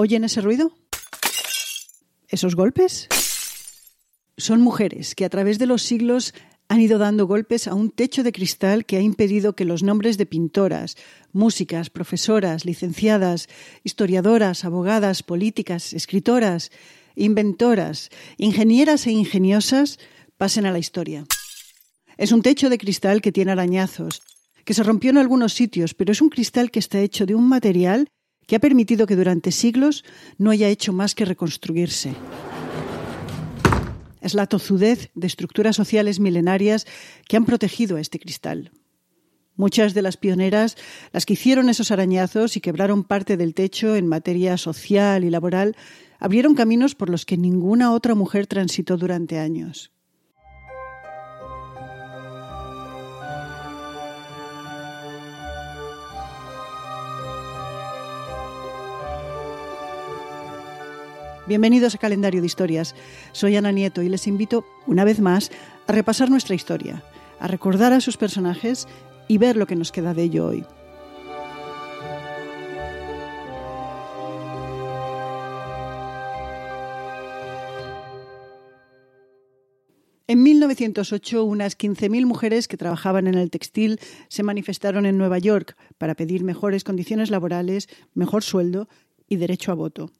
¿Oyen ese ruido? ¿Esos golpes? Son mujeres que a través de los siglos han ido dando golpes a un techo de cristal que ha impedido que los nombres de pintoras, músicas, profesoras, licenciadas, historiadoras, abogadas, políticas, escritoras, inventoras, ingenieras e ingeniosas pasen a la historia. Es un techo de cristal que tiene arañazos, que se rompió en algunos sitios, pero es un cristal que está hecho de un material que ha permitido que durante siglos no haya hecho más que reconstruirse. Es la tozudez de estructuras sociales milenarias que han protegido a este cristal. Muchas de las pioneras, las que hicieron esos arañazos y quebraron parte del techo en materia social y laboral, abrieron caminos por los que ninguna otra mujer transitó durante años. Bienvenidos a Calendario de Historias. Soy Ana Nieto y les invito, una vez más, a repasar nuestra historia, a recordar a sus personajes y ver lo que nos queda de ello hoy. En 1908, unas 15.000 mujeres que trabajaban en el textil se manifestaron en Nueva York para pedir mejores condiciones laborales, mejor sueldo y derecho a voto.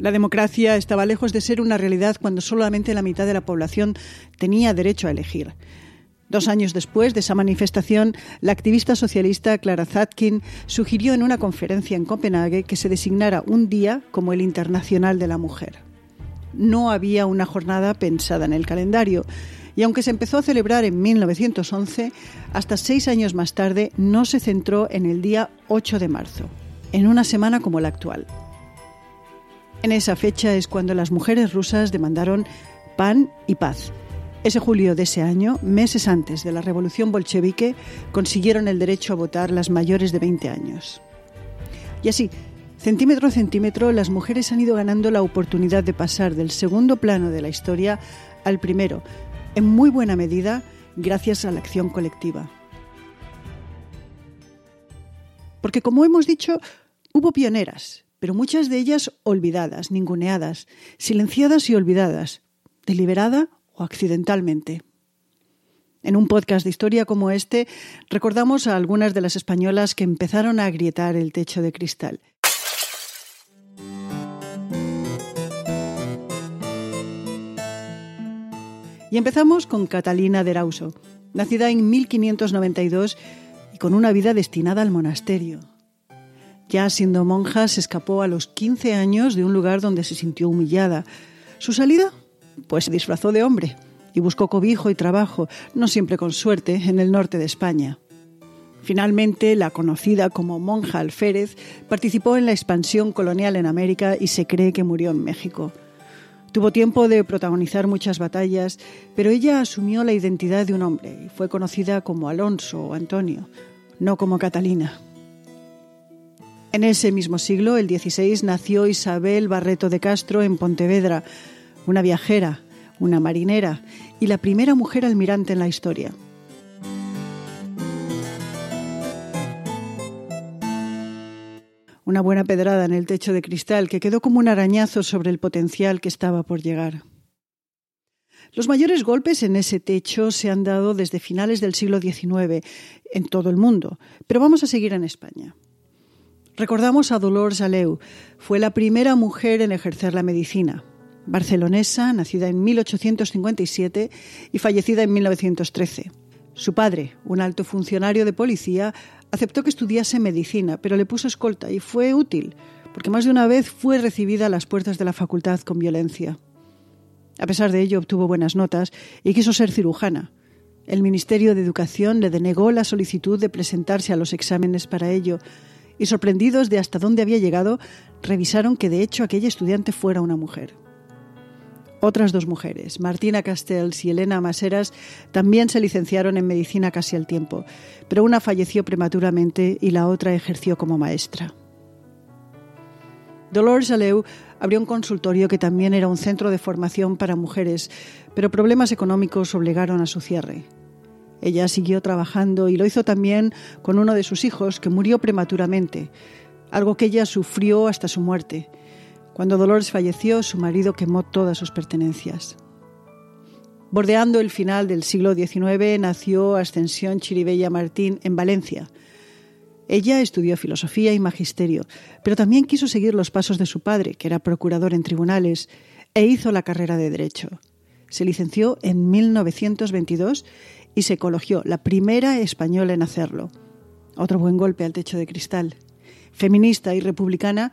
La democracia estaba lejos de ser una realidad cuando solamente la mitad de la población tenía derecho a elegir. Dos años después de esa manifestación, la activista socialista Clara Zatkin sugirió en una conferencia en Copenhague que se designara un día como el Internacional de la Mujer. No había una jornada pensada en el calendario, y aunque se empezó a celebrar en 1911, hasta seis años más tarde no se centró en el día 8 de marzo, en una semana como la actual. En esa fecha es cuando las mujeres rusas demandaron pan y paz. Ese julio de ese año, meses antes de la revolución bolchevique, consiguieron el derecho a votar las mayores de 20 años. Y así, centímetro a centímetro, las mujeres han ido ganando la oportunidad de pasar del segundo plano de la historia al primero, en muy buena medida gracias a la acción colectiva. Porque, como hemos dicho, hubo pioneras, pero muchas de ellas olvidadas, ninguneadas, silenciadas y olvidadas, deliberada o accidentalmente. En un podcast de historia como este, recordamos a algunas de las españolas que empezaron a agrietar el techo de cristal. Y empezamos con Catalina de Rauso, nacida en 1592 y con una vida destinada al monasterio. Ya siendo monja, se escapó a los 15 años de un lugar donde se sintió humillada. ¿Su salida? Pues se disfrazó de hombre y buscó cobijo y trabajo, no siempre con suerte, en el norte de España. Finalmente, la conocida como monja alférez participó en la expansión colonial en América y se cree que murió en México. Tuvo tiempo de protagonizar muchas batallas, pero ella asumió la identidad de un hombre y fue conocida como Alonso o Antonio, no como Catalina. En ese mismo siglo, el XVI, nació Isabel Barreto de Castro en Pontevedra, una viajera, una marinera y la primera mujer almirante en la historia. Una buena pedrada en el techo de cristal que quedó como un arañazo sobre el potencial que estaba por llegar. Los mayores golpes en ese techo se han dado desde finales del siglo XIX en todo el mundo, pero vamos a seguir en España. Recordamos a Dolores Aleu. Fue la primera mujer en ejercer la medicina. Barcelonesa, nacida en 1857 y fallecida en 1913. Su padre, un alto funcionario de policía, aceptó que estudiase medicina, pero le puso escolta y fue útil, porque más de una vez fue recibida a las puertas de la facultad con violencia. A pesar de ello, obtuvo buenas notas y quiso ser cirujana. El Ministerio de Educación le denegó la solicitud de presentarse a los exámenes para ello, y sorprendidos de hasta dónde había llegado, revisaron que de hecho aquella estudiante fuera una mujer. Otras dos mujeres, Martina Castells y Elena Maseras, también se licenciaron en medicina casi al tiempo, pero una falleció prematuramente y la otra ejerció como maestra. Dolores Aleu abrió un consultorio que también era un centro de formación para mujeres, pero problemas económicos obligaron a su cierre. Ella siguió trabajando y lo hizo también con uno de sus hijos que murió prematuramente, algo que ella sufrió hasta su muerte. Cuando Dolores falleció, su marido quemó todas sus pertenencias. Bordeando el final del siglo XIX nació Ascensión Chiribella Martín en Valencia. Ella estudió filosofía y magisterio, pero también quiso seguir los pasos de su padre, que era procurador en tribunales, e hizo la carrera de Derecho. Se licenció en 1922 y se cologió, la primera española en hacerlo. Otro buen golpe al techo de cristal. Feminista y republicana,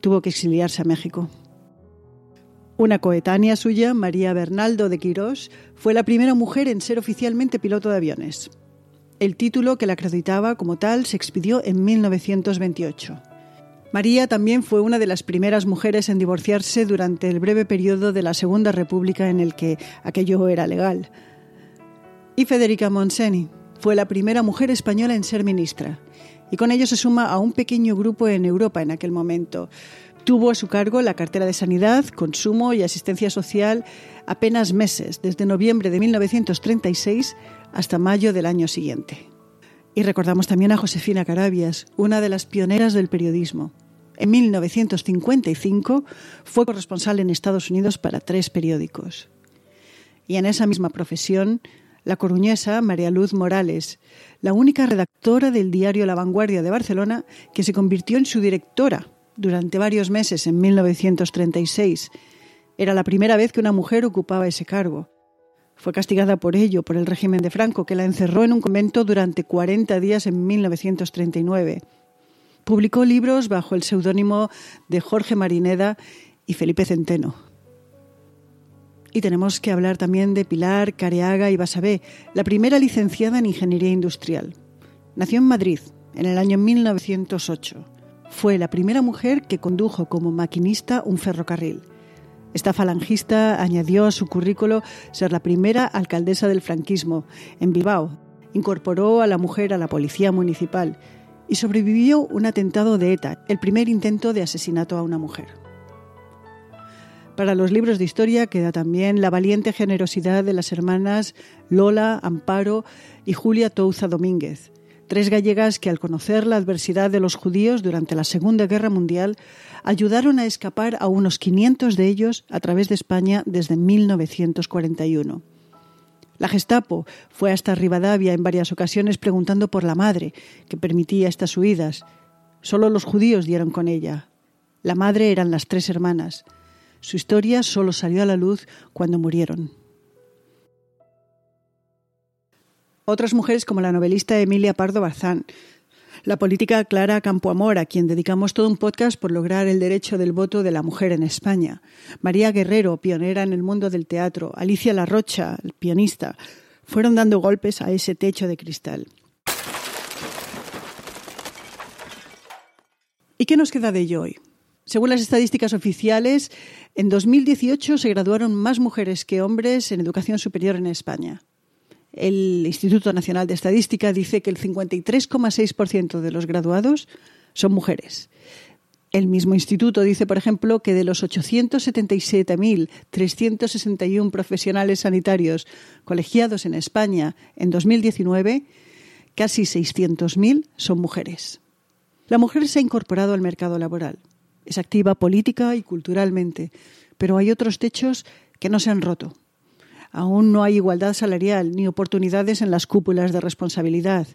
tuvo que exiliarse a México. Una coetánea suya, María Bernaldo de Quirós, fue la primera mujer en ser oficialmente piloto de aviones. El título que la acreditaba como tal se expidió en 1928. María también fue una de las primeras mujeres en divorciarse durante el breve periodo de la Segunda República en el que aquello era legal. Y Federica Monseni fue la primera mujer española en ser ministra, y con ello se suma a un pequeño grupo en Europa en aquel momento. Tuvo a su cargo la cartera de Sanidad, Consumo y Asistencia Social apenas meses, desde noviembre de 1936 hasta mayo del año siguiente. Y recordamos también a Josefina Carabias, una de las pioneras del periodismo. En 1955 fue corresponsal en Estados Unidos para tres periódicos. Y en esa misma profesión la coruñesa María Luz Morales, la única redactora del diario La Vanguardia de Barcelona que se convirtió en su directora durante varios meses en 1936. Era la primera vez que una mujer ocupaba ese cargo. Fue castigada por ello por el régimen de Franco, que la encerró en un convento durante 40 días en 1939. Publicó libros bajo el seudónimo de Jorge Marineda y Felipe Centeno. Y tenemos que hablar también de Pilar Careaga y Basabé, la primera licenciada en Ingeniería Industrial. Nació en Madrid en el año 1908. Fue la primera mujer que condujo como maquinista un ferrocarril. Esta falangista añadió a su currículo ser la primera alcaldesa del franquismo en Bilbao. Incorporó a la mujer a la policía municipal y sobrevivió un atentado de ETA, el primer intento de asesinato a una mujer. Para los libros de historia queda también la valiente generosidad de las hermanas Lola, Amparo y Julia Touza Domínguez, tres gallegas que al conocer la adversidad de los judíos durante la Segunda Guerra Mundial ayudaron a escapar a unos 500 de ellos a través de España desde 1941. La Gestapo fue hasta Rivadavia en varias ocasiones preguntando por la madre que permitía estas huidas. Solo los judíos dieron con ella. La madre eran las tres hermanas. Su historia solo salió a la luz cuando murieron. Otras mujeres como la novelista Emilia Pardo Barzán, la política Clara Campoamor, a quien dedicamos todo un podcast por lograr el derecho del voto de la mujer en España, María Guerrero, pionera en el mundo del teatro, Alicia Larrocha, pianista, fueron dando golpes a ese techo de cristal. ¿Y qué nos queda de ello hoy? Según las estadísticas oficiales, en 2018 se graduaron más mujeres que hombres en educación superior en España. El Instituto Nacional de Estadística dice que el 53,6% de los graduados son mujeres. El mismo instituto dice, por ejemplo, que de los 877.361 profesionales sanitarios colegiados en España en 2019, casi 600.000 son mujeres. La mujer se ha incorporado al mercado laboral es activa política y culturalmente, pero hay otros techos que no se han roto. Aún no hay igualdad salarial ni oportunidades en las cúpulas de responsabilidad.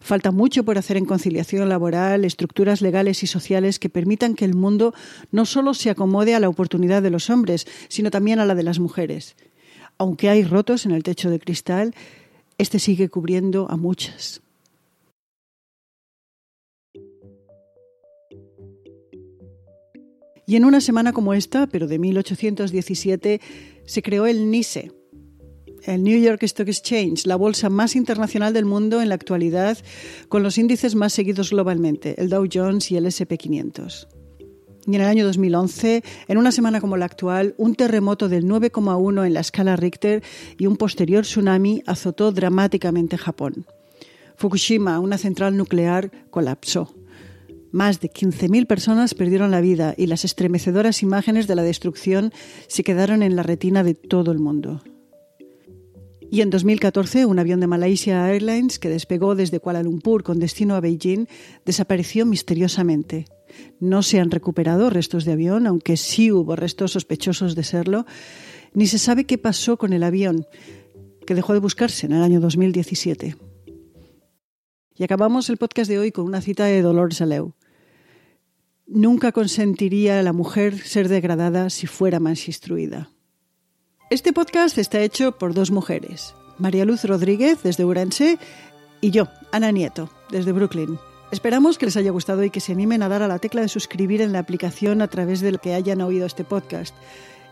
Falta mucho por hacer en conciliación laboral, estructuras legales y sociales que permitan que el mundo no solo se acomode a la oportunidad de los hombres, sino también a la de las mujeres. Aunque hay rotos en el techo de cristal, este sigue cubriendo a muchas. Y en una semana como esta, pero de 1817, se creó el NISE, el New York Stock Exchange, la bolsa más internacional del mundo en la actualidad, con los índices más seguidos globalmente, el Dow Jones y el SP500. Y en el año 2011, en una semana como la actual, un terremoto del 9,1 en la escala Richter y un posterior tsunami azotó dramáticamente Japón. Fukushima, una central nuclear, colapsó. Más de 15.000 personas perdieron la vida y las estremecedoras imágenes de la destrucción se quedaron en la retina de todo el mundo. Y en 2014, un avión de Malaysia Airlines que despegó desde Kuala Lumpur con destino a Beijing desapareció misteriosamente. No se han recuperado restos de avión, aunque sí hubo restos sospechosos de serlo, ni se sabe qué pasó con el avión, que dejó de buscarse en el año 2017. Y acabamos el podcast de hoy con una cita de Dolores Aleu. Nunca consentiría a la mujer ser degradada si fuera más instruida. Este podcast está hecho por dos mujeres, María Luz Rodríguez desde Urense y yo, Ana Nieto, desde Brooklyn. Esperamos que les haya gustado y que se animen a dar a la tecla de suscribir en la aplicación a través de que hayan oído este podcast.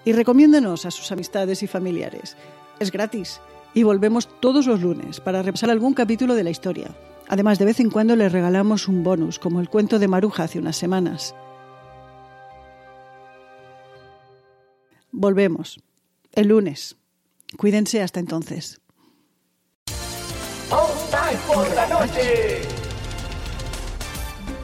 Y recomiéndenos a sus amistades y familiares. Es gratis. Y volvemos todos los lunes para repasar algún capítulo de la historia. Además, de vez en cuando les regalamos un bonus, como el cuento de Maruja hace unas semanas. Volvemos. El lunes. Cuídense hasta entonces. noche.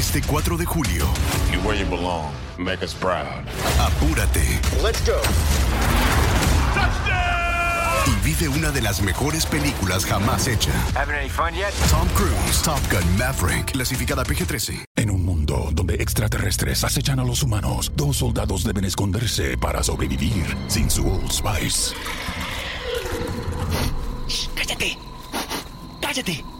Este 4 de julio. You where you belong. Make us proud. Apúrate. Let's go. Y vive una de las mejores películas jamás hecha. Having any fun yet? Tom Cruise, Top Gun Maverick, clasificada PG-13. En un mundo donde extraterrestres acechan a los humanos, dos soldados deben esconderse para sobrevivir sin su Old Spice. ¡Cállate! ¡Cállate!